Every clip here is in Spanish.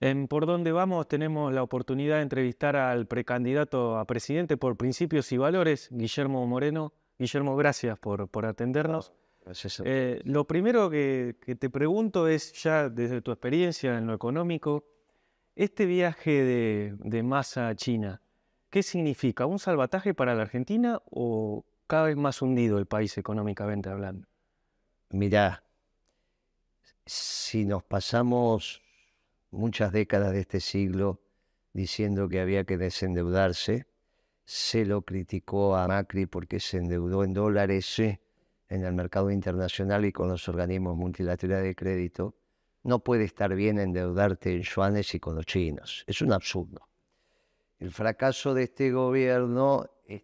En Por Dónde Vamos tenemos la oportunidad de entrevistar al precandidato a presidente por principios y valores, Guillermo Moreno. Guillermo, gracias por, por atendernos. Gracias Eh, lo primero que, que te pregunto es, ya desde tu experiencia en lo económico, este viaje de, de Massa a China, ¿qué significa? ¿Un salvataje para la Argentina o cada vez más hundido el país económicamente hablando? Mirá, si nos pasamos muchas décadas de este siglo diciendo que había que desendeudarse, se lo criticó a Macri porque se endeudó en dólares en el mercado internacional y con los organismos multilaterales de crédito. No puede estar bien endeudarte en yuanes y con los chinos. Es un absurdo. El fracaso de este gobierno es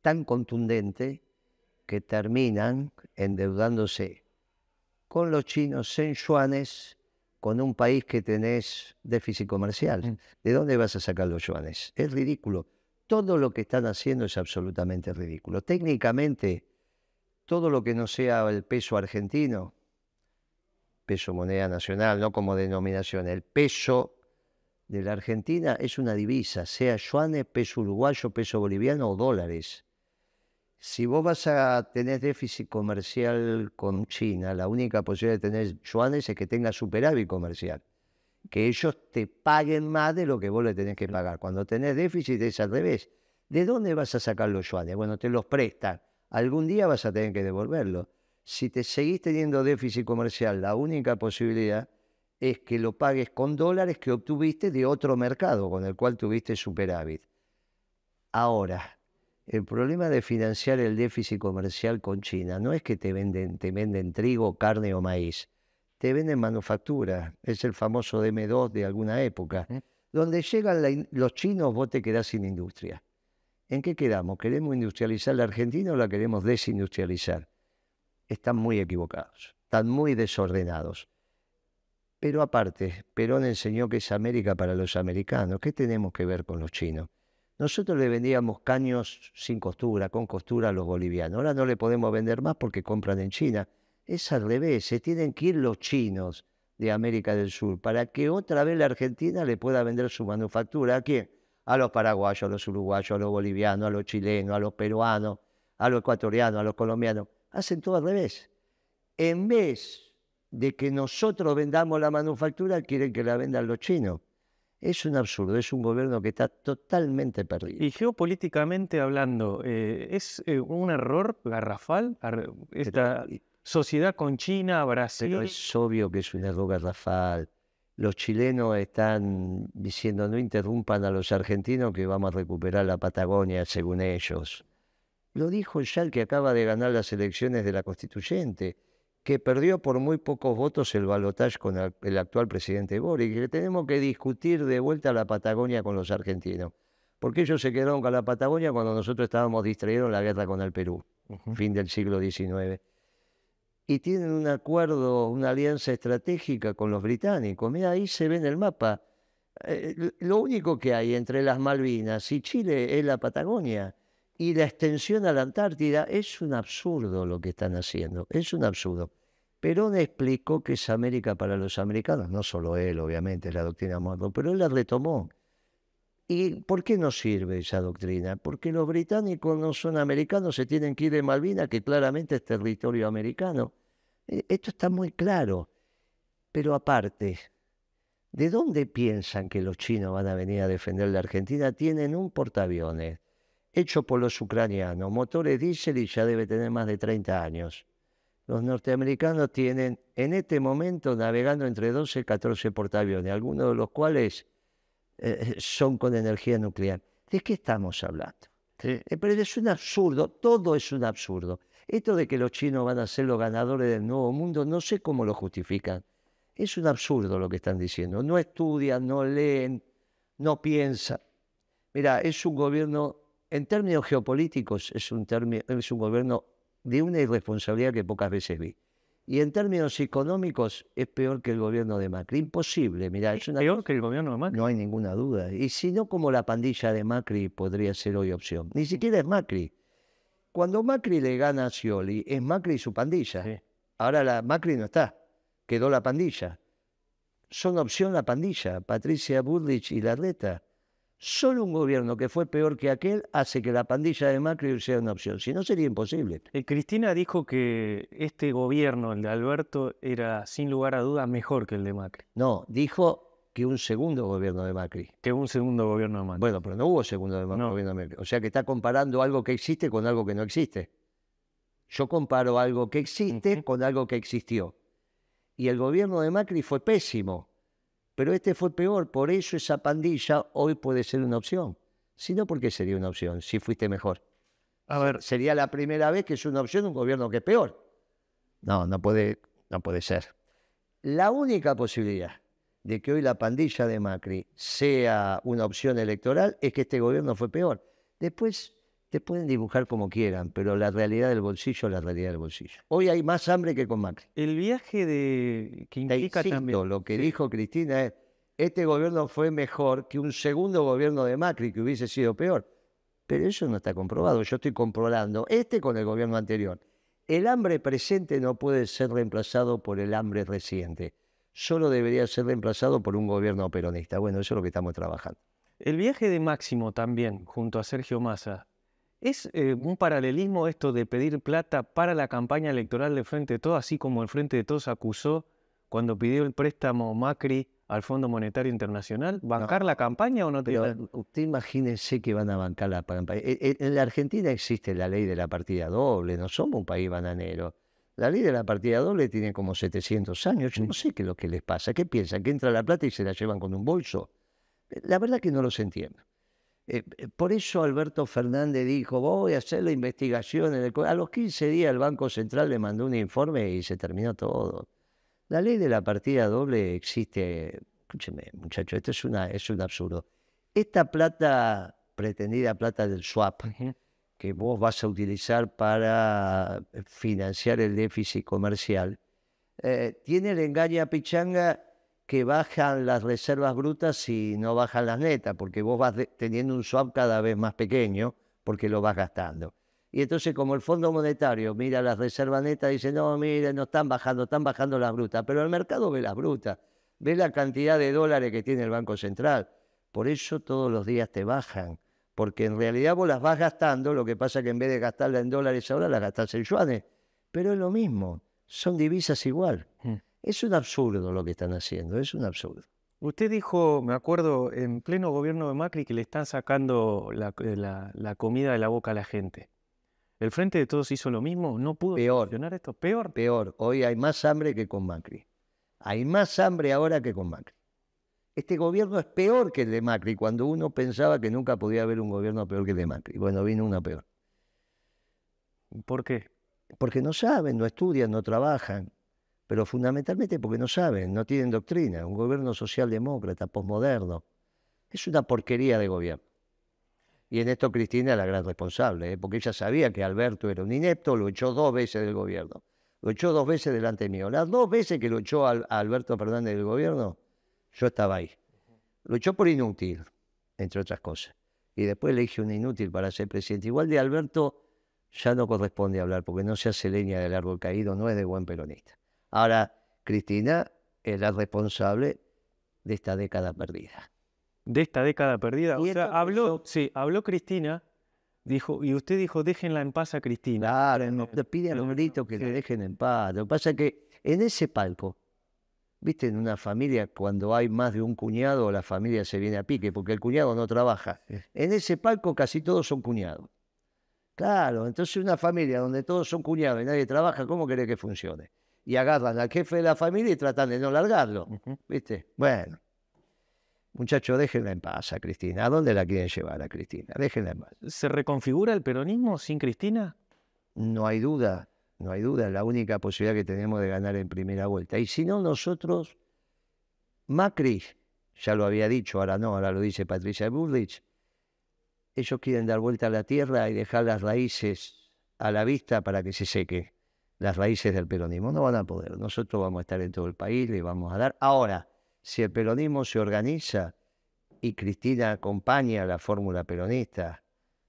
tan contundente que terminan endeudándose con los chinos en yuanes con un país que tenés déficit comercial. Mm. ¿De dónde vas a sacar los yuanes? Es ridículo. Todo lo que están haciendo es absolutamente ridículo. Técnicamente, todo lo que no sea el peso argentino, peso moneda nacional, no como denominación, el peso de la Argentina es una divisa, sea yuanes, peso uruguayo, peso boliviano o dólares. Si vos vas a tener déficit comercial con China, la única posibilidad de tener yuanes es que tengas superávit comercial. Que ellos te paguen más de lo que vos le tenés que pagar. Cuando tenés déficit es al revés. ¿De dónde vas a sacar los yuanes? Bueno, te los prestan. Algún día vas a tener que devolverlo. Si te seguís teniendo déficit comercial, la única posibilidad es que lo pagues con dólares que obtuviste de otro mercado con el cual tuviste superávit. Ahora, el problema de financiar el déficit comercial con China no es que te venden, te venden trigo, carne o maíz. Te venden manufactura. Es el famoso DM2 de alguna época. Donde llegan la los chinos, vos te quedás sin industria. ¿En qué quedamos? ¿Queremos industrializar la Argentina o la queremos desindustrializar? Están muy equivocados, están muy desordenados. Pero aparte, Perón enseñó que es América para los americanos. ¿Qué tenemos que ver con los chinos? Nosotros le vendíamos caños sin costura, con costura a los bolivianos. Ahora no le podemos vender más porque compran en China. Es al revés, se tienen que ir los chinos de América del Sur para que otra vez la Argentina le pueda vender su manufactura. ¿A quién? A los paraguayos, a los uruguayos, a los bolivianos, a los chilenos, a los peruanos, a los ecuatorianos, a los colombianos. Hacen todo al revés. En vez de que nosotros vendamos la manufactura, quieren que la vendan los chinos. Es un absurdo, es un gobierno que está totalmente perdido. Y geopolíticamente hablando, eh, ¿es eh, un error garrafal ar- esta Pero- sociedad con China, Brasil? Pero es obvio que es un error garrafal. Los chilenos están diciendo no interrumpan a los argentinos que vamos a recuperar la Patagonia según ellos. Lo dijo ya el que acaba de ganar las elecciones de la constituyente, que perdió por muy pocos votos el balotaje con el, actual presidente Boric, que tenemos que discutir de vuelta la Patagonia con los argentinos. Porque ellos se quedaron con la Patagonia cuando nosotros estábamos distraídos en la guerra con el Perú, fin del siglo XIX y tienen un acuerdo, una alianza estratégica con los británicos. Mira, ahí se ve en el mapa. Eh, lo único que hay entre las Malvinas y Chile es la Patagonia. Y la extensión a la Antártida es un absurdo lo que están haciendo. Es un absurdo. Perón explicó que es América para los americanos, no solo él, obviamente, la doctrina Monroe, pero él la retomó. ¿Y por qué no sirve esa doctrina? Porque los británicos no son americanos, se tienen que ir de Malvinas, que claramente es territorio americano. Eh, Esto está muy claro. Pero aparte, ¿de dónde piensan que los chinos van a venir a defender la Argentina? Tienen un portaaviones hecho por los ucranianos, motores diésel y ya debe tener más de 30 años. Los norteamericanos tienen en este momento navegando entre 12 y 14 portaaviones, algunos de los cuales eh, son con energía nuclear. ¿De qué estamos hablando? Sí. Eh, Pero es un absurdo, todo es un absurdo. Esto de que los chinos van a ser los ganadores del nuevo mundo, no sé cómo lo justifican. Es un absurdo lo que están diciendo. No estudian, no leen, no piensan. Mira, es un gobierno, en términos geopolíticos, es un, termi- es un gobierno de una irresponsabilidad que pocas veces vi. Y en términos económicos es peor que el gobierno de Macri. Imposible, mira, es una Peor que el gobierno de Macri. no hay ninguna duda. Y si no, como la pandilla de Macri podría ser hoy opción. Ni siquiera es Macri. Cuando Macri le gana a Scioli, es Macri y su pandilla. Sí. Ahora la Macri no está. Quedó la pandilla. son opción la pandilla, Patricia Bullrich y Larreta. Solo un gobierno que fue peor que aquel hace que la pandilla de Macri sea una opción. Si no, sería imposible. Eh, Cristina dijo que este gobierno, el de Alberto, era sin lugar a dudas mejor que el de Macri. No, dijo que un segundo gobierno de Macri. Que un segundo gobierno de Macri. Bueno, pero no hubo segundo de No. gobierno de Macri. O sea que está comparando algo que existe con algo que no existe. Yo comparo algo que existe con algo que existió. Y el gobierno de Macri fue pésimo, pero este fue peor. Por eso esa pandilla hoy puede ser una opción. Si no, ¿por qué sería una opción si fuiste mejor? A ver, Sería la primera vez que es una opción un gobierno que es peor. No, no puede, no puede ser. La única posibilidad de que hoy la pandilla de Macri sea una opción electoral es que este gobierno fue peor. Después te pueden dibujar como quieran, pero la realidad del bolsillo es la realidad del bolsillo. Hoy hay más hambre que con Macri. el viaje de que implica insisto, también. lo que Sí. dijo Cristina es, este gobierno fue mejor que un segundo gobierno de Macri que hubiese sido peor. Pero eso no está comprobado. Yo estoy comprobando este con el gobierno anterior. El hambre presente no puede ser reemplazado por el hambre reciente. Solo debería ser reemplazado por un gobierno peronista. Bueno, eso es lo que estamos trabajando. El viaje de Máximo también, junto a Sergio Massa, ¿es eh, un paralelismo esto de pedir plata para la campaña electoral del Frente de Todos, así como el Frente de Todos acusó cuando pidió el préstamo Macri al Fondo Monetario Internacional? ¿Bancar la campaña o no te Pero usted imagínense que van a bancar la campaña. En, en- en la Argentina existe la ley de la partida doble, no somos un país bananero. La ley de la partida doble tiene como 700 años. Yo no sé qué es lo que les pasa. ¿Qué piensan? ¿Que entra la plata y se la llevan con un bolso? La verdad que no los entiendo. Eh, eh, por eso Alberto Fernández dijo, voy a hacer la investigación. en el co-". A los 15 días el Banco Central le mandó un informe y se terminó todo. La ley de la partida doble existe. Escúcheme, muchacho, esto es, una, es un absurdo. Esta plata, pretendida plata del swap, que vos vas a utilizar para financiar el déficit comercial, eh, tiene el engaña pichanga que bajan las reservas brutas y no bajan las netas, porque vos vas teniendo un swap cada vez más pequeño porque lo vas gastando. Y entonces como el Fondo Monetario mira las reservas netas, dice, no, mire, no están bajando, están bajando las brutas, pero el mercado ve las brutas, ve la cantidad de dólares que tiene el Banco Central. Por eso todos los días te bajan, porque en realidad vos las vas gastando, lo que pasa es que en vez de gastarla en dólares ahora, las gastás en yuanes. Pero es lo mismo, son divisas igual. Mm. Es un absurdo lo que están haciendo, es un absurdo. Usted dijo, me acuerdo, en pleno gobierno de Macri que le están sacando la, eh, la- la comida de la boca a la gente. ¿El Frente de Todos hizo lo mismo? ¿No pudo Peor. solucionar esto? ¿Peor? Peor, hoy hay más hambre que con Macri. Hay más hambre ahora que con Macri. Este gobierno es peor que el de Macri, cuando uno pensaba que nunca podía haber un gobierno peor que el de Macri. Bueno, vino uno peor. ¿Por qué? Porque no saben, no estudian, no trabajan, pero fundamentalmente porque no saben, no tienen doctrina. Un gobierno socialdemócrata, posmoderno. Es una porquería de gobierno. Y en esto Cristina es la gran responsable, ¿eh? porque ella sabía que Alberto era un inepto, lo echó dos veces del gobierno. Lo echó dos veces delante mío. Las dos veces que lo echó a Alberto Fernández del gobierno, yo estaba ahí. Lo echó por inútil, entre otras cosas. Y después le dije un inútil para ser presidente. Igual de Alberto ya no corresponde hablar, porque no se hace leña del árbol caído, no es de buen peronista. Ahora, Cristina es la responsable de esta década perdida. De esta década perdida. O sea, habló, sí, habló Cristina, dijo, y usted dijo, déjenla en paz a Cristina. Claro, no le pide a los gritos que sí. le dejen en paz. Lo que pasa es que en ese palco, viste, en una familia, cuando hay más de un cuñado, la familia se viene a pique, porque el cuñado no trabaja. En ese palco casi todos son cuñados. Claro, entonces una familia donde todos son cuñados y nadie trabaja, ¿cómo querés que funcione? Y agarran al jefe de la familia y tratan de no largarlo. ¿viste? Bueno. Muchachos, déjenla en paz a Cristina. ¿A dónde la quieren llevar a Cristina? Déjenla en paz. ¿Se reconfigura el peronismo sin Cristina? No hay duda, no hay duda, es la única posibilidad que tenemos de ganar en primera vuelta. Y si no, nosotros, Macri, ya lo había dicho, ahora no, ahora lo dice Patricia Bullrich, ellos quieren dar vuelta a la tierra y dejar las raíces a la vista para que se seque, las raíces del peronismo. No van a poder, nosotros vamos a estar en todo el país, le vamos a dar. Ahora, si el peronismo se organiza y Cristina acompaña la fórmula peronista,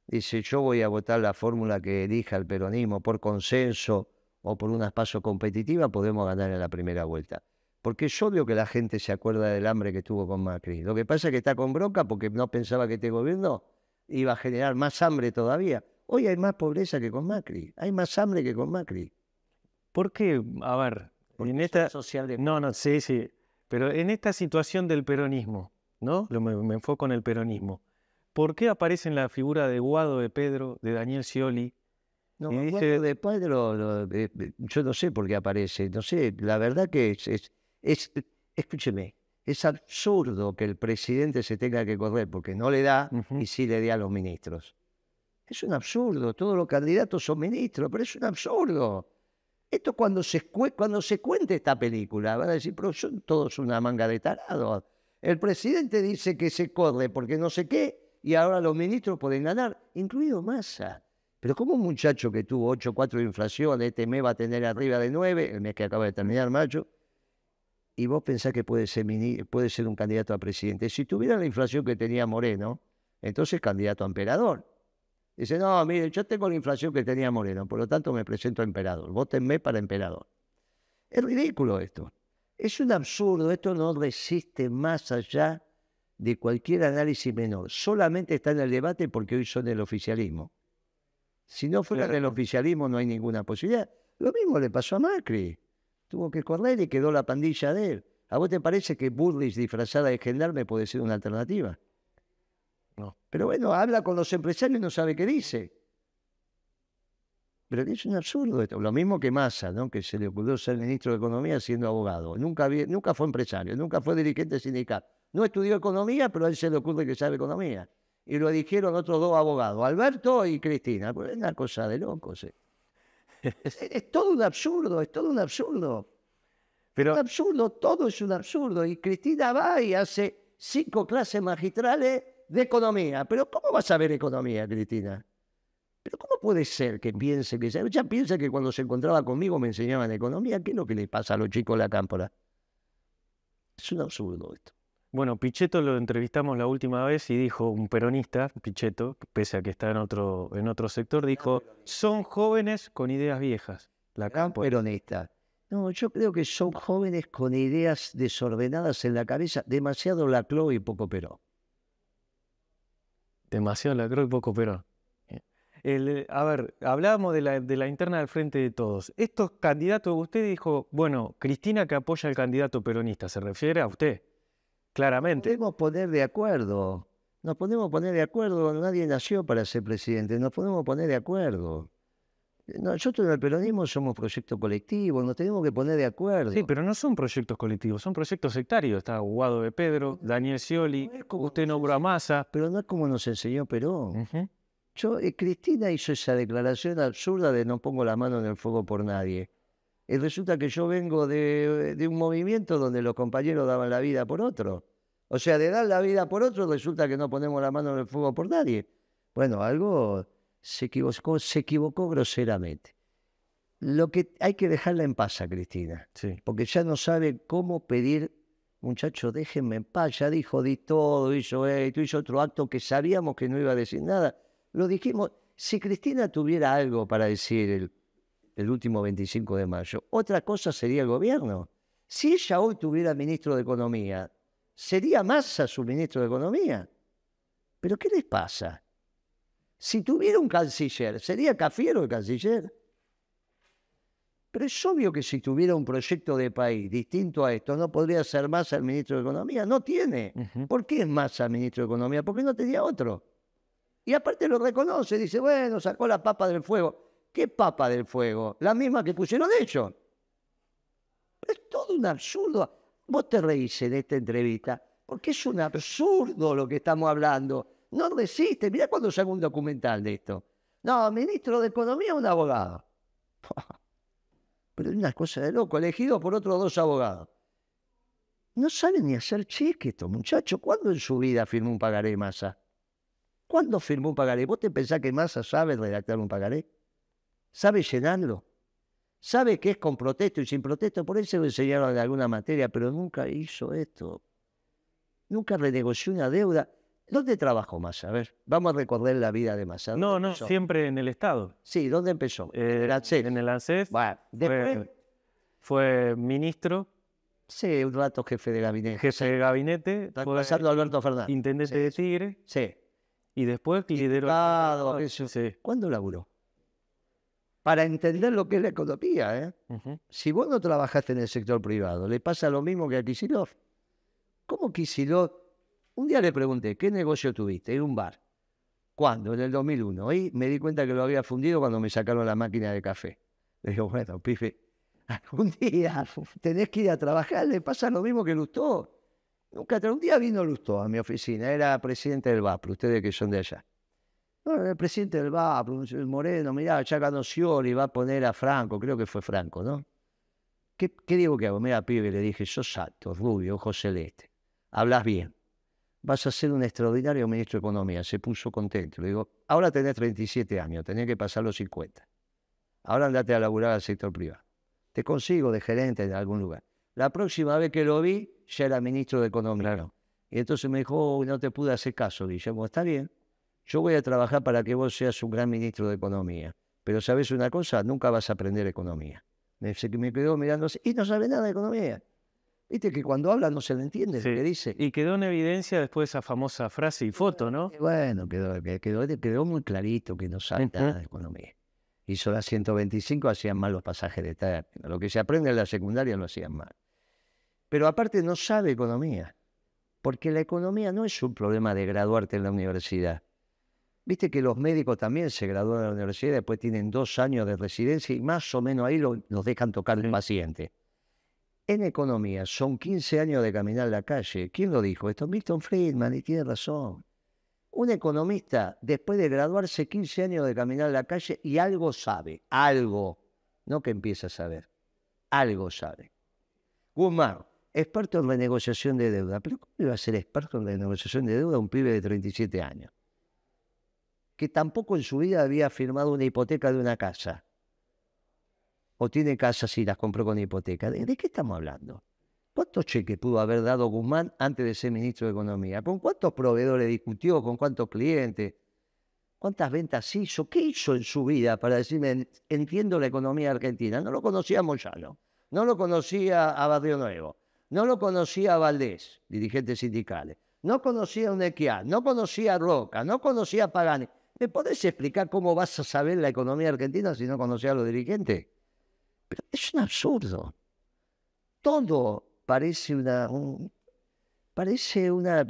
dice yo voy a votar la fórmula que elija el peronismo por consenso o por una paso competitiva, podemos ganar en la primera vuelta. Porque es obvio que la gente se acuerda del hambre que tuvo con Macri. Lo que pasa es que está con bronca porque no pensaba que este gobierno iba a generar más hambre todavía. Hoy hay más pobreza que con Macri. Hay más hambre que con Macri. ¿Por qué? A ver, Porque en esta... social No, no, sí, sí. Pero en esta situación del peronismo, ¿no? Lo- Me, me enfoco en el peronismo. ¿Por qué aparece en la figura de Guado de Pedro, de Daniel Scioli? No, Y dice- de Pedro, lo- eh, yo no sé por qué aparece, no sé, la verdad que es, es, es- escúcheme, es absurdo que el presidente se tenga que correr porque no le da Ujú. y sí le dé a los ministros. Es un absurdo, todos los candidatos son ministros, pero es un absurdo. Esto cuando se, cuente esta película, van a decir, pero son todos una manga de tarados. El presidente dice que se corre porque no sé qué, y ahora los ministros pueden ganar, incluido Massa. Pero como un muchacho que tuvo 8,4 de inflación, este mes va a tener arriba de 9, el mes que acaba de terminar, mayo, y vos pensás que puede ser, puede ser un candidato a presidente. Si tuviera la inflación que tenía Moreno, entonces candidato a emperador. Dice, no, mire, yo tengo la inflación que tenía Moreno, por lo tanto me presento a emperador. Vótenme para emperador. Es ridículo esto. Es un absurdo. Esto no resiste más allá de cualquier análisis menor. Solamente está en el debate porque hoy son el oficialismo. Si no fuera del oficialismo no hay ninguna posibilidad. Lo mismo le pasó a Macri. Tuvo que correr y quedó la pandilla de él. ¿A vos te parece que Burris disfrazada de gendarme puede ser una alternativa? No. Pero bueno, habla con los empresarios y no sabe qué dice. Pero es un absurdo esto. Lo mismo que Massa, ¿no? que se le ocurrió ser ministro de Economía siendo abogado. Nunca, nunca fue empresario, nunca fue dirigente sindical. No estudió economía, pero a él se le ocurre que sabe economía. Y lo dijeron otros dos abogados, Alberto y Cristina. Pues es una cosa de locos. eh. es, es todo un absurdo, es todo un absurdo. Pero Un absurdo, todo es un absurdo. Y Cristina va y hace cinco clases magistrales de economía. Pero ¿cómo vas a ver economía, Cristina? Pero ¿cómo puede ser que piense que... Ella piensa que cuando se encontraba conmigo me enseñaban economía. ¿Qué es lo que le pasa a los chicos de la cámpora? Es un absurdo esto. Bueno, Pichetto lo entrevistamos la última vez y dijo, un peronista, Pichetto, pese a que está en otro, en otro sector, dijo, son jóvenes con ideas viejas. La Gran cámpora. peronista. No, yo creo que son jóvenes con ideas desordenadas en la cabeza, demasiado laclo y poco perón. Demasiado la creo y poco Perón. El, eh, a ver, hablábamos de la, de la interna del frente de todos. Estos candidatos, usted dijo, bueno, Cristina que apoya al candidato peronista, ¿se refiere a usted? Claramente. podemos poner de acuerdo. Nos podemos poner de acuerdo. Nadie nació para ser presidente. Nos podemos poner de acuerdo. Nosotros en el peronismo somos proyecto colectivo. Nos tenemos que poner de acuerdo. Sí, pero no son proyectos colectivos, son proyectos sectarios. Está Guado de Pedro, Daniel Scioli, No como usted nombró a Massa. Pero no es como nos enseñó Perón. Yo, eh, Cristina hizo esa declaración absurda de no pongo la mano en el fuego por nadie. Y resulta que yo vengo de, de un movimiento donde los compañeros daban la vida por otro. O sea, de dar la vida por otro resulta que no ponemos la mano en el fuego por nadie. Bueno, algo se equivocó, se equivocó groseramente. Lo que hay que dejarla en paz a Cristina Sí. porque ya no sabe cómo pedir, muchachos, déjenme en paz, ya dijo, di todo, hizo esto, hizo otro acto que sabíamos que no iba a decir nada. Lo dijimos, si Cristina tuviera algo para decir el, el último 25 de mayo, otra cosa sería el gobierno. Si ella hoy tuviera ministro de Economía, ¿sería Massa su ministro de Economía? ¿Pero qué les pasa? Si tuviera un canciller, ¿sería Cafiero el canciller? Pero es obvio que si tuviera un proyecto de país distinto a esto, no podría ser Massa el ministro de Economía. No tiene. ¿Por qué es Massa ministro de Economía? Porque no tenía otro. Y aparte lo reconoce, dice, bueno, sacó la papa del fuego. ¿Qué papa del fuego? La misma que pusieron ellos. Es todo un absurdo. Vos te reís en esta entrevista porque es un absurdo lo que estamos hablando. No resiste. Mirá cuando se un documental de esto. No, ministro de Economía, un abogado. Pero es una cosa de loco, elegido por otros dos abogados. No saben ni hacer cheque estos muchachos. ¿Cuándo en su vida firmó un pagaré Massa? ¿Cuándo firmó un pagaré? ¿Vos te pensás que Massa sabe redactar un pagaré? ¿Sabe llenarlo? ¿Sabe que es con protesto y sin protesto? Por eso lo enseñaron en alguna materia, pero nunca hizo esto. Nunca renegoció una deuda. ¿Dónde trabajó Massa? A ver, vamos a recorrer la vida de Massa. No, ¿Dónde no, empezó? siempre en el Estado. Sí, ¿dónde empezó? Eh, el ANSES. en el ANSES Bueno, después, fue ministro, Sí, un rato jefe de gabinete. Jefe de gabinete, pasando Alberto Fernández. intendente Sí, de. Tigre Sí. y después lideró. Sé yo. Sí. ¿Cuándo laburó? Para entender lo que es la economía, ¿eh? Si vos no trabajaste en el sector privado, le pasa lo mismo que a Kicillof. ¿Cómo Kicillof? Un día le pregunté, ¿qué negocio tuviste? Era un bar. ¿Cuándo? En el 2001. Y me di cuenta que lo había fundido cuando me sacaron la máquina de café. Le digo, bueno, pife, algún día tenés que ir a trabajar, le pasa lo mismo que Lustó. Nunca, un día vino Lustó a mi oficina, era presidente del VAPRO, ustedes que son de allá. No, era el presidente del VAPRO, el Moreno, mirá, ya ganó Scioli, va a poner a Franco, creo que fue Franco, ¿no? ¿Qué, qué digo que hago? Mira, pibe, le dije, sos alto, rubio, ojo celeste, hablas bien, vas a ser un extraordinario ministro de Economía. Se puso contento. Le digo, ahora tenés 37 años, tenés que pasar los 50. Ahora andate a laburar al sector privado. Te consigo de gerente en algún lugar. La próxima vez que lo vi, ya era ministro de Economía. Y entonces me dijo, "Oh, no te pude hacer caso, Guillermo. Está bien, yo voy a trabajar para que vos seas un gran ministro de Economía. Pero ¿sabes una cosa? Nunca vas a aprender economía. Me, me quedó mirando y no sabe nada de economía. Viste que cuando habla no se le entiende Sí. lo que dice. Y quedó en evidencia después esa famosa frase y foto, ¿no? Bueno, quedó, que- quedó, quedó muy clarito que no sabe nada de economía. Hizo las 125, hacían mal los pasajes de término. Lo que se aprende en la secundaria lo hacían mal. Pero aparte no sabe economía, porque la economía no es un problema de graduarte en la universidad. Viste que los médicos también se gradúan en la universidad después tienen dos años de residencia y más o menos ahí lo- los dejan tocar Sí. paciente. En economía son 15 años de caminar la calle. ¿Quién lo dijo? Esto Milton Friedman y tiene razón. Un economista, después de graduarse 15 años de caminar la calle y algo sabe, algo, no que empieza a saber, algo sabe. Guzmán, experto en renegociación de deuda. ¿Pero cómo iba a ser experto en renegociación de deuda un pibe de 37 años? Que tampoco en su vida había firmado una hipoteca de una casa. O tiene casas y las compró con hipoteca. ¿De, qué estamos hablando? ¿Cuántos cheques pudo haber dado Guzmán antes de ser ministro de Economía? ¿Con cuántos proveedores discutió? ¿Con cuántos clientes? ¿Cuántas ventas hizo? ¿Qué hizo en su vida para decirme, "En- entiendo la economía argentina? No lo conocía a Moyano, no lo conocía a Barrio Nuevo, no lo conocía a Valdés, dirigentes sindicales, no conocía a Unequiá, no conocía a Roca, no conocía a Pagani. ¿Me podés explicar cómo vas a saber la economía argentina si no conocías a los dirigentes? Pero es un absurdo. Todo parece una, un- parece una,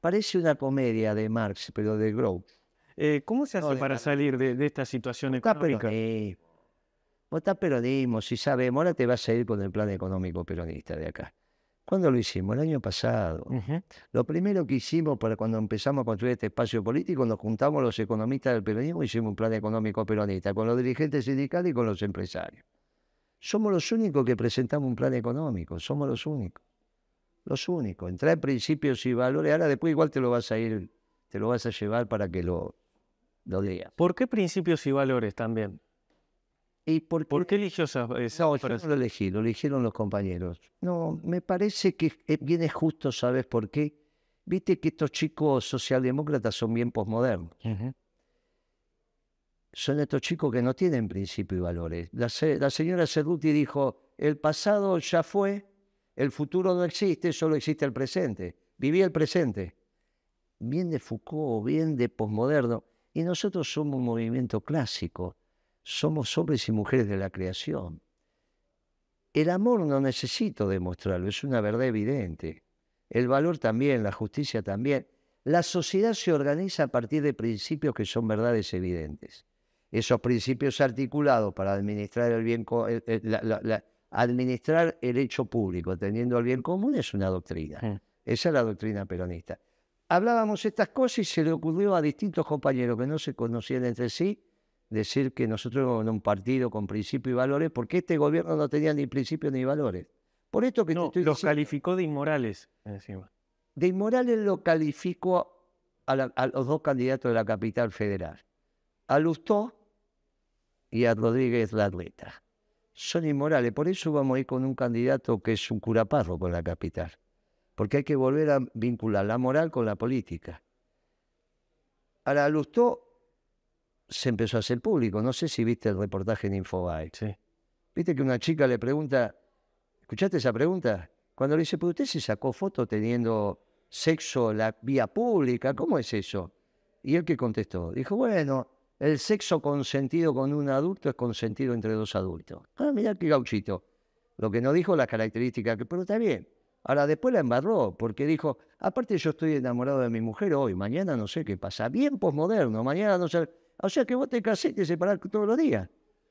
parece una comedia de Marx, pero de Grow. Eh, ¿Cómo se hace No, para salir de, de esta situación económica? peronismo. Peronismo, si sabemos. Ahora te vas a ir con el plan económico peronista de acá. ¿Cuándo lo hicimos? El año pasado. Lo primero que hicimos para cuando empezamos a construir este espacio político, nos juntamos los economistas del peronismo y hicimos un plan económico peronista con los dirigentes sindicales y con los empresarios. Somos los únicos que presentamos un plan económico, somos los únicos. Los únicos. Entrar en principios y valores. Ahora después igual te lo vas a ir, te lo vas a llevar para que lo, lo digas. ¿Por qué principios y valores también? ¿Y por ¿Por qué eligió esa, esa No, yo no lo elegí, lo eligieron los compañeros. No, me parece que viene justo, ¿sabes por qué? Viste que estos chicos socialdemócratas son bien posmodernos. Ujú. Son estos chicos que no tienen principio y valores. La, la señora Cerruti dijo, el pasado ya fue, el futuro no existe, solo existe el presente. Viví el presente. Bien de Foucault, bien de posmoderno. Y nosotros somos un movimiento clásico. Somos hombres y mujeres de la creación. El amor no necesito demostrarlo, es una verdad evidente. El valor también, la justicia también. La sociedad se organiza a partir de principios que son verdades evidentes. Esos principios articulados para administrar el bien, co- el- el- la- la- la- administrar el hecho público, teniendo el bien común, es una doctrina. Esa es la doctrina peronista. Hablábamos estas cosas y se le ocurrió a distintos compañeros que no se conocían entre sí decir que nosotros éramos un partido con principios y valores, porque este gobierno no tenía ni principios ni valores. Por esto que te No, estoy los diciendo, calificó de inmorales encima. de inmorales lo calificó a, la- a los dos candidatos de la capital federal, a Lustó y a Rodríguez Larreta. Son inmorales, por eso vamos a ir con un candidato que es un curaparro con la capital, porque hay que volver a vincular la moral con la política. Ahora, Lustó se empezó a hacer público, no sé si viste el reportaje en Infobae. Sí. Viste que una chica le pregunta, ¿escuchaste esa pregunta? Cuando le dice, pero usted se sacó foto teniendo sexo en la vía pública, ¿cómo es eso? Y él que contestó, dijo, bueno, el sexo consentido con un adulto es consentido entre dos adultos. Ah, mira qué gauchito. Lo que no dijo la característica, que, pero está bien. Ahora después la embarró, porque dijo, aparte yo estoy enamorado de mi mujer hoy, mañana no sé qué pasa. Bien posmoderno, mañana no sé. O sea que vos te casé y te separás todos los días.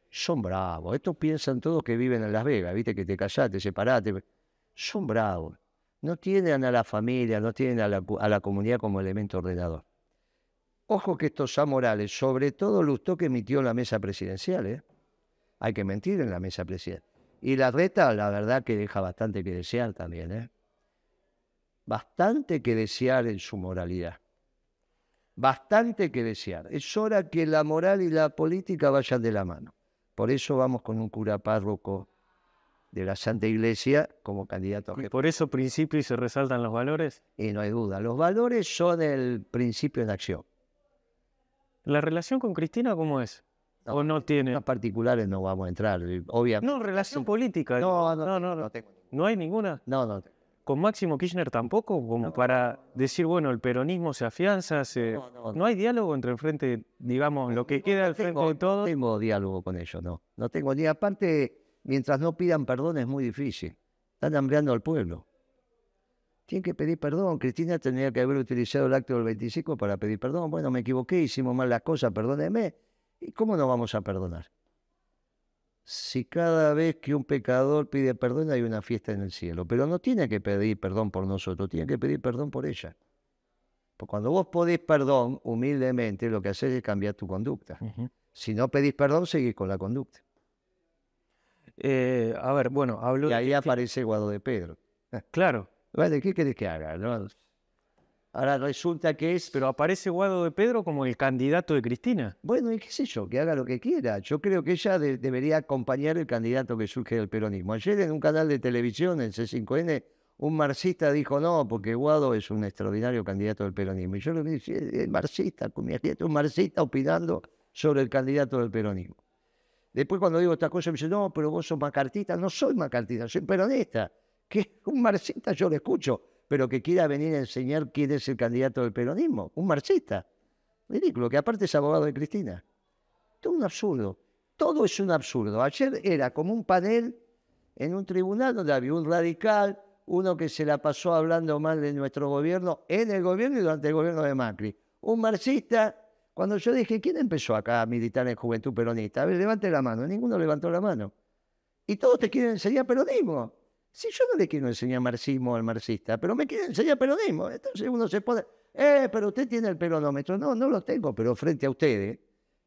Son bravos. Estos piensan todos que viven en Las Vegas, viste que te casaste, te separaste. Son bravos. No tienen a la familia, no tienen a la, a la comunidad como elemento ordenador. Ojo que estos amorales, sobre todo lustó que emitió la mesa presidencial, ¿eh? Hay que mentir en la mesa presidencial. Y la reta, la verdad que deja bastante que desear también, ¿eh? Bastante que desear en su moralidad. Bastante que desear. Es hora que la moral y la política vayan de la mano. Por eso vamos con un cura párroco de la Santa Iglesia como candidato a jefe. ¿Por eso principio y se resaltan los valores? Y no hay duda, los valores son el principio en acción. ¿La relación con Cristina cómo es? ¿O no tiene? En particulares no vamos a entrar, obviamente. No, relación política. No, no, no, no, tengo. ¿No hay ninguna? No, no. ¿Con Máximo Kirchner tampoco? Como para decir, bueno, el peronismo se afianza, se... No, hay diálogo entre el frente, digamos, lo que queda al frente de todo? No tengo diálogo con ellos, no. No tengo ni aparte, mientras no pidan perdón es muy difícil. Están hambreando al pueblo. Tienen que pedir perdón. Cristina tendría que haber utilizado el acto del 25 para pedir perdón. Bueno, me equivoqué, hicimos mal las cosas, perdóneme. ¿Y cómo no vamos a perdonar? Si cada vez que un pecador pide perdón hay una fiesta en el cielo, pero no tiene que pedir perdón por nosotros, tiene que pedir perdón por ella. Porque cuando vos podés perdón, humildemente, lo que haces es cambiar tu conducta. Si no pedís perdón, seguís con la conducta. Eh, a ver, bueno, hablo... Y ahí aparece Guado de Pedro. Claro. ¿Qué querés que haga? Ahora resulta que es... Pero aparece Guado de Pedro como el candidato de Cristina. Bueno, y qué sé yo, que haga lo que quiera. Yo creo que ella debería acompañar el candidato que surge del peronismo. Ayer en un canal de televisión, en C5N, un marxista dijo no, porque Guado es un extraordinario candidato del peronismo. Y yo le dije, es marxista, un marxista opinando sobre el candidato del peronismo. Después cuando digo esta cosa me dice, no, pero vos sos macartista. No soy macartista, soy peronista que un marxista yo lo escucho, pero que quiera venir a enseñar quién es el candidato del peronismo, un marxista. Ridículo, que aparte es abogado de Cristina. Todo un absurdo. Todo es un absurdo. Ayer era como un panel en un tribunal donde había un radical, uno que se la pasó hablando mal de nuestro gobierno, en el gobierno y durante el gobierno de Macri. Un marxista, cuando yo dije, ¿quién empezó acá a militar en Juventud Peronista? A ver, levante la mano. Ninguno levantó la mano. Y todos te quieren enseñar peronismo. Si yo no le quiero enseñar marxismo al marxista, pero me quiere enseñar peronismo, entonces uno se pone, eh, pero usted tiene el peronómetro. No, no lo tengo, pero frente a ustedes,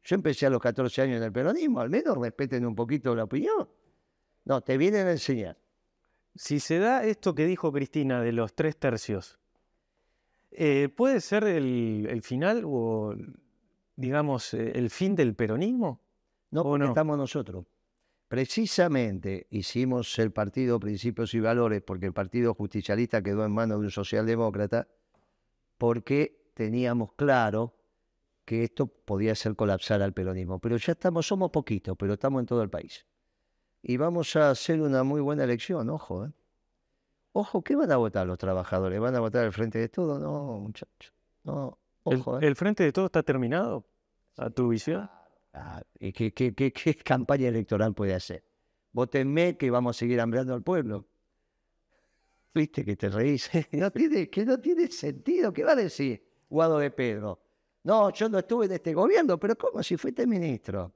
yo empecé a los 14 años en el peronismo, al menos respeten un poquito la opinión. No, te vienen a enseñar. Si se da esto que dijo Cristina de los tres tercios, eh, ¿puede ser el, final o, digamos, eh, el fin del peronismo? No, porque estamos nosotros. Precisamente hicimos el partido Principios y Valores porque el partido justicialista quedó en manos de un socialdemócrata porque teníamos claro que esto podía hacer colapsar al peronismo. Pero ya estamos, somos poquitos, pero estamos en todo el país. Y vamos a hacer una muy buena elección, ojo. ¿eh? Ojo, ¿qué van a votar los trabajadores? ¿Van a votar el Frente de Todo? No, muchachos. No, ojo. ¿El, ¿eh? ¿El Frente de Todo está terminado? ¿A tu visión? Ah, ¿qué, qué, campaña electoral puede hacer? Votenme que vamos a seguir hambrando al pueblo. Viste que te reís. No tiene, que no tiene sentido. ¿Qué va a decir Guado de Pedro? No, yo no estuve en este gobierno, pero ¿cómo si fuiste ministro?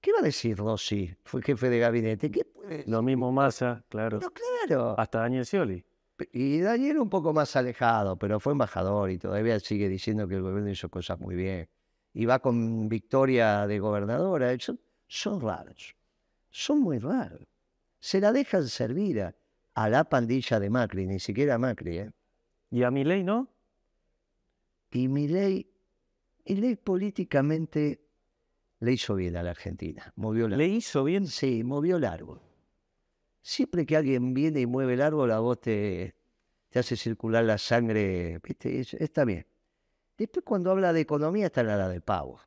¿Qué va a decir Rossi? Fue jefe de gabinete. ¿Qué Lo mismo Massa, claro. No, claro. Hasta Daniel Scioli. Y Daniel un poco más alejado, pero fue embajador y todavía sigue diciendo que el gobierno hizo cosas muy bien y va con victoria de gobernadora. Son, raros, son muy raros. Se la dejan servir a, la pandilla de Macri, ni siquiera a Macri. ¿eh? ¿Y a ley no? Y mi ley políticamente le hizo bien a la Argentina. Movió ¿Le hizo bien? Sí, movió el árbol. Siempre que alguien viene y mueve el árbol, a vos te, te hace circular la sangre, ¿viste? Está bien. Después cuando habla de economía está la de pavo.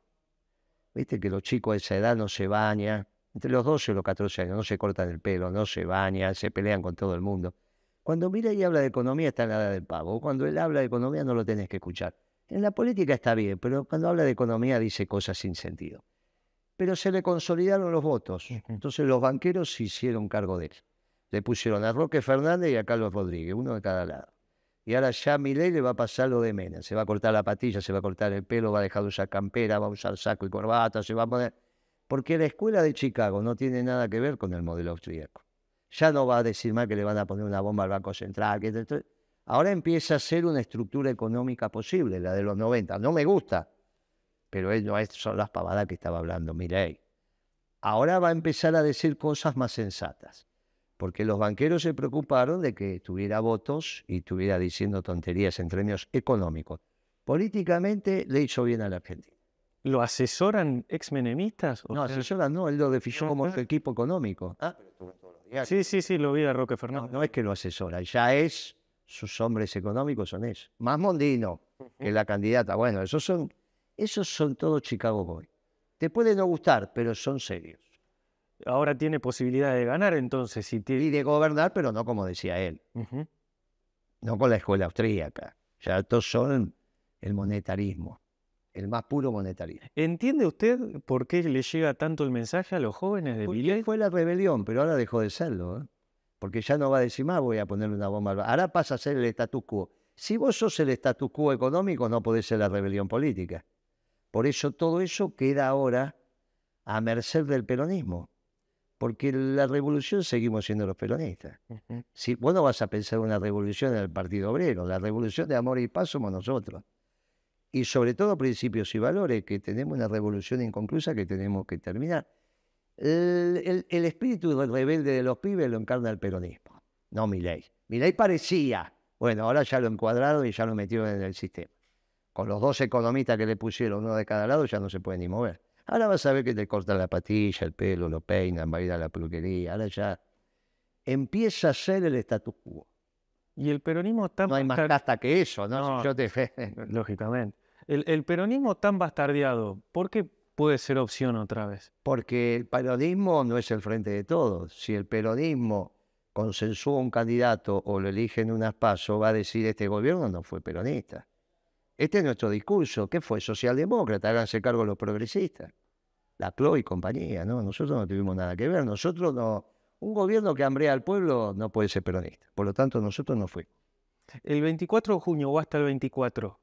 Viste que los chicos de esa edad no se bañan, entre los 12 y los 14 años, no se cortan el pelo, no se bañan, se pelean con todo el mundo. Cuando y habla de economía está en la edad del pavo. Cuando él habla de economía no lo tenés que escuchar. En la política está bien, pero cuando habla de economía dice cosas sin sentido. Pero se le consolidaron los votos. Entonces los banqueros se hicieron cargo de él. Le pusieron a Roque Fernández y a Carlos Rodríguez, uno de cada lado. Y ahora ya Milei le va a pasar lo de Mena. Se va a cortar la patilla, se va a cortar el pelo, va a dejar de usar campera, va a usar saco y corbata, se va a poner... Porque la escuela de Chicago no tiene nada que ver con el modelo austríaco. Ya no va a decir más que le van a poner una bomba al Banco Central. Que... Ahora empieza a ser una estructura económica posible, la de los 90. No me gusta, pero no son las pavadas que estaba hablando Milei. Ahora va a empezar a decir cosas más sensatas porque los banqueros se preocuparon de que tuviera votos y estuviera diciendo tonterías en términos económicos. Políticamente le hizo bien a la Argentina. ¿Lo asesoran exmenemistas? No, asesoran no, él lo definió como su equipo económico. Ah, sí, sí, sí, lo vi a Roque Fernández. No, es que lo asesora, ya es, sus hombres económicos son eso. Más Mondino, que la candidata. Bueno, esos son, esos son todos Chicago Boys. Te puede no gustar, pero son serios ahora tiene posibilidad de ganar, entonces. Si Y de gobernar, pero no como decía él. No con la escuela austríaca. Ya estos son el monetarismo, el más puro monetarismo. ¿Entiende usted por qué le llega tanto el mensaje a los jóvenes de Porque fue la rebelión, pero ahora dejó de serlo. ¿eh? Porque ya no va a decir más, voy a ponerle una bomba. Ahora pasa a ser el status quo. Si vos sos el status quo económico, no podés ser la rebelión política. Por eso todo eso queda ahora a merced del peronismo porque la revolución seguimos siendo los peronistas. Si vos no vas a pensar una revolución en el Partido Obrero, la revolución de amor y paz somos nosotros. Y sobre todo principios y valores, que tenemos una revolución inconclusa que tenemos que terminar. El, espíritu rebelde de los pibes lo encarna el peronismo, no mi ley. Mi ley parecía, bueno, ahora ya lo encuadraron y ya lo metieron en el sistema. Con los dos economistas que le pusieron, uno de cada lado, ya no se puede ni mover. Ahora vas a ver que te cortan la patilla, el pelo, lo peinan, va a ir a la peluquería. Ahora ya empieza a ser el status quo. Y el peronismo tan... No hay más casta que eso, ¿no? Yo te Lógicamente. El, peronismo tan bastardeado, ¿por qué puede ser opción otra vez? Porque el peronismo no es el frente de todos. Si el peronismo consensúa un candidato o lo elige en unas pasos, va a decir este gobierno no fue peronista. Este es nuestro discurso. ¿Qué fue? Socialdemócrata, háganse cargo los progresistas. La CLO y compañía, ¿no? Nosotros no tuvimos nada que ver. Nosotros no. Un gobierno que hambrea al pueblo no puede ser peronista. Por lo tanto, nosotros no fuimos. El 24 de junio o hasta el 24.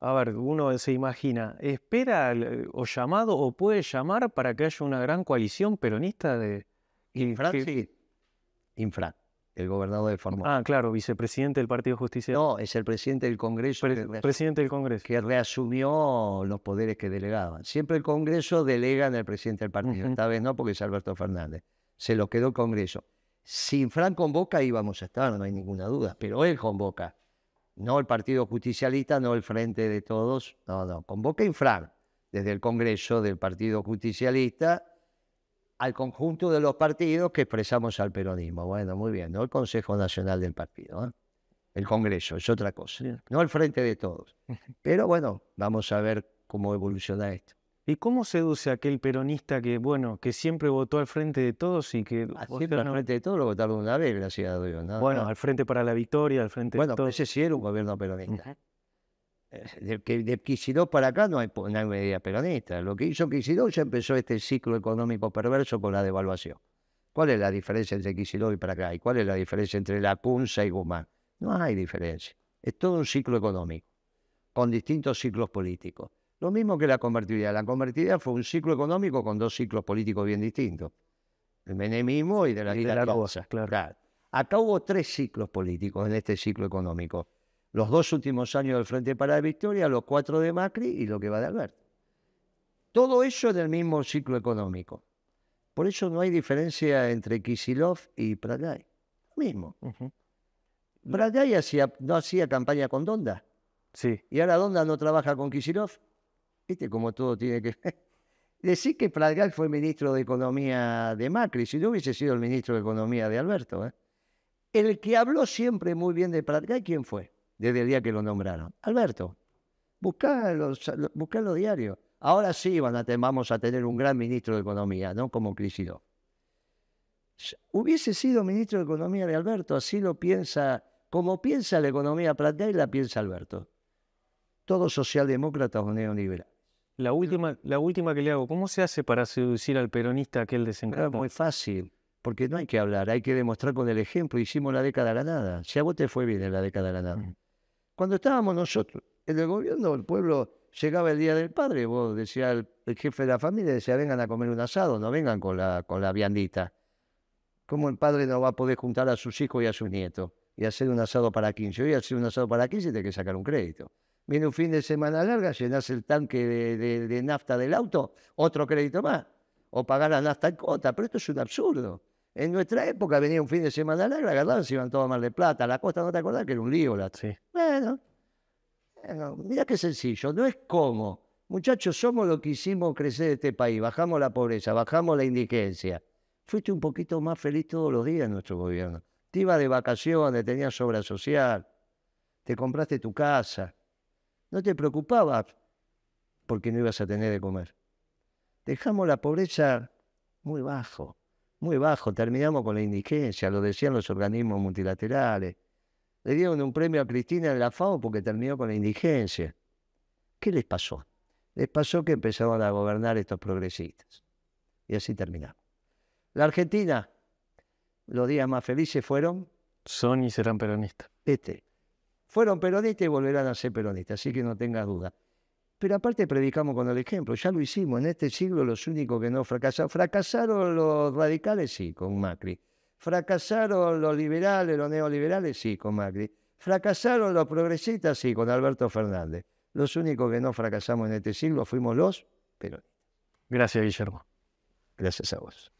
A ver, uno se imagina, ¿espera o llamado o puede llamar para que haya una gran coalición peronista de... Infra, sí. Infra el gobernador de Formosa. Ah, claro, vicepresidente del Partido Justicia. No, es el presidente del Congreso. presidente del Congreso. Que reasumió los poderes que delegaban. Siempre el Congreso delega en el presidente del partido. Esta vez no, porque es Alberto Fernández. Se lo quedó el Congreso. Sin Fran convoca íbamos a estar, no hay ninguna duda, pero él convoca. No el Partido Justicialista, no el Frente de Todos. No, no. Convoca Infran desde el Congreso del Partido Justicialista al conjunto de los partidos que expresamos al peronismo. Bueno, muy bien, no el Consejo Nacional del Partido, ¿eh? el Congreso, es otra cosa, no el frente de todos. Pero bueno, vamos a ver cómo evoluciona esto. ¿Y cómo seduce a aquel peronista que, bueno, que siempre votó al frente de todos y que... Ah, siempre al frente de todos lo votaron una vez, gracias a Dios. bueno, al frente para la victoria, al frente de todos. Bueno, ese sí era un gobierno peronista. De, de para acá no hay, no medida peronista. Lo que hizo Kicillof ya empezó este ciclo económico perverso con la devaluación. ¿Cuál es la diferencia entre Kicillof y para acá? ¿Y cuál es la diferencia entre la Cunza y Guzmán? No hay diferencia. Es todo un ciclo económico, con distintos ciclos políticos. Lo mismo que la convertibilidad. La convertibilidad fue un ciclo económico con dos ciclos políticos bien distintos. El menemismo y de la, y claro. Acá hubo tres ciclos políticos en este ciclo económico los dos últimos años del Frente para la Victoria, los cuatro de Macri y lo que va de Alberto. Todo eso en el mismo ciclo económico. Por eso no hay diferencia entre Kisilov y Pratay. Lo mismo. Uh no hacía campaña con Donda. Sí. Y ahora Donda no trabaja con Kisilov. Viste cómo todo tiene que... Decir que Pratay fue ministro de Economía de Macri, si no hubiese sido el ministro de Economía de Alberto. ¿eh? El que habló siempre muy bien de Pratay, ¿quién fue? Desde el día que lo nombraron. Alberto, buscá los, los diarios. Ahora sí van a vamos a tener un gran ministro de Economía, ¿no? Como Crisidó. Hubiese sido ministro de Economía de Alberto, así lo piensa, como piensa la economía plantea y la piensa Alberto. Todos socialdemócratas o neoliberales. La última, la última que le hago, ¿cómo se hace para seducir al peronista aquel desencanto? muy fácil, porque no hay que hablar, hay que demostrar con el ejemplo. Hicimos la década ganada. Si a vos te fue bien en la década ganada. Mm. Cuando estábamos nosotros en el gobierno, el pueblo llegaba el Día del Padre, vos decía el, jefe de la familia, decía, vengan a comer un asado, no vengan con la, con la viandita. ¿Cómo el padre no va a poder juntar a sus hijos y a sus nietos y hacer un asado para 15? Hoy hacer un asado para 15 tiene que sacar un crédito. Viene un fin de semana larga, llenas el tanque de, nafta del auto, otro crédito más. O pagar la nafta en cota, pero esto es un absurdo. En nuestra época venía un fin de semana larga, agarraban, se iban todos mal de plata. La costa, ¿no te acordás? Que era un lío. La... Sí. Bueno, mira qué sencillo, no es como. Muchachos, somos lo que hicimos crecer este país. Bajamos la pobreza, bajamos la indigencia. Fuiste un poquito más feliz todos los días en nuestro gobierno. Te ibas de vacaciones, tenías obra social, te compraste tu casa no te preocupabas porque no ibas a tener de comer. Dejamos la pobreza muy bajo, muy bajo. Terminamos con la indigencia, lo decían los organismos multilaterales. Le dieron un premio a Cristina en la FAO porque terminó con la indigencia. ¿Qué les pasó? Les pasó que empezaron a gobernar estos progresistas. Y así terminamos. La Argentina, los días más felices fueron. Son y serán peronistas. Este, fueron peronistas y volverán a ser peronistas, así que no tengas duda. Pero aparte predicamos con el ejemplo, ya lo hicimos, en este siglo los únicos que no fracasaron, fracasaron los radicales, sí, con Macri. Fracasaron los liberales, los neoliberales, sí, con Macri. Fracasaron los progresistas, sí, con Alberto Fernández. Los únicos que no fracasamos en este siglo fuimos los peronistas. Gracias, Guillermo. Gracias a vos.